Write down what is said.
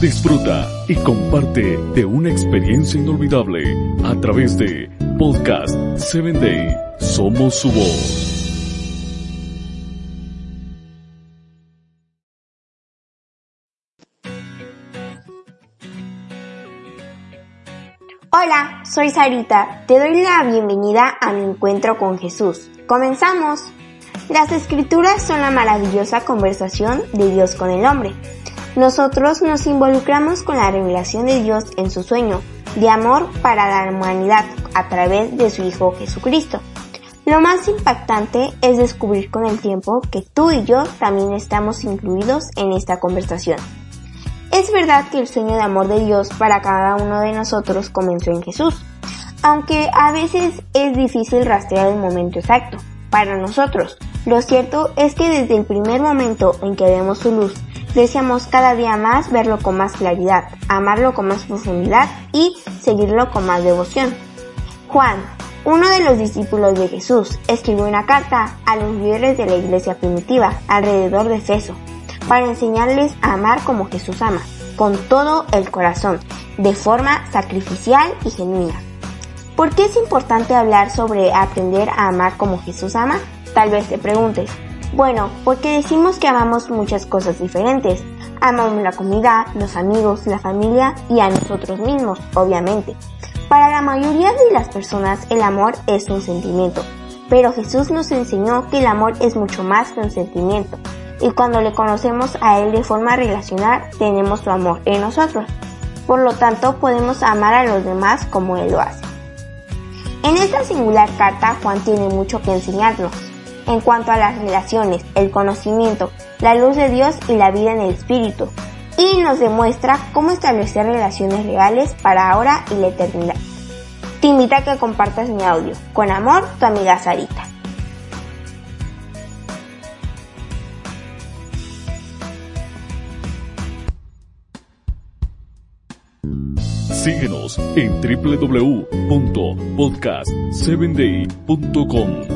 Disfruta y comparte de una experiencia inolvidable a través de Podcast 7 Day. Somos su voz. Hola, soy Sarita. Te doy la bienvenida a mi encuentro con Jesús. Comenzamos. Las escrituras son la maravillosa conversación de Dios con el hombre. Nosotros nos involucramos con la revelación de Dios en su sueño de amor para la humanidad a través de su Hijo Jesucristo. Lo más impactante es descubrir con el tiempo que tú y yo también estamos incluidos en esta conversación. Es verdad que el sueño de amor de Dios para cada uno de nosotros comenzó en Jesús, aunque a veces es difícil rastrear el momento exacto. Para nosotros, lo cierto es que desde el primer momento en que vemos su luz deseamos cada día más verlo con más claridad, amarlo con más profundidad y seguirlo con más devoción. Juan, uno de los discípulos de Jesús, escribió una carta a los líderes de la iglesia primitiva alrededor de Efeso para enseñarles a amar como Jesús ama, con todo el corazón, de forma sacrificial y genuina. ¿Por qué es importante hablar sobre aprender a amar como Jesús ama? Tal vez te preguntes. Bueno, porque decimos que amamos muchas cosas diferentes. Amamos la comida, los amigos, la familia y a nosotros mismos, obviamente. Para la mayoría de las personas el amor es un sentimiento, pero Jesús nos enseñó que el amor es mucho más que un sentimiento. Y cuando le conocemos a Él de forma relacional, tenemos su amor en nosotros. Por lo tanto, podemos amar a los demás como Él lo hace. En esta singular carta, Juan tiene mucho que enseñarnos en cuanto a las relaciones, el conocimiento, la luz de Dios y la vida en el Espíritu, y nos demuestra cómo establecer relaciones reales para ahora y la eternidad. Te invito a que compartas mi audio. Con amor, tu amiga Sarita. Síguenos en www.podcast7day.com.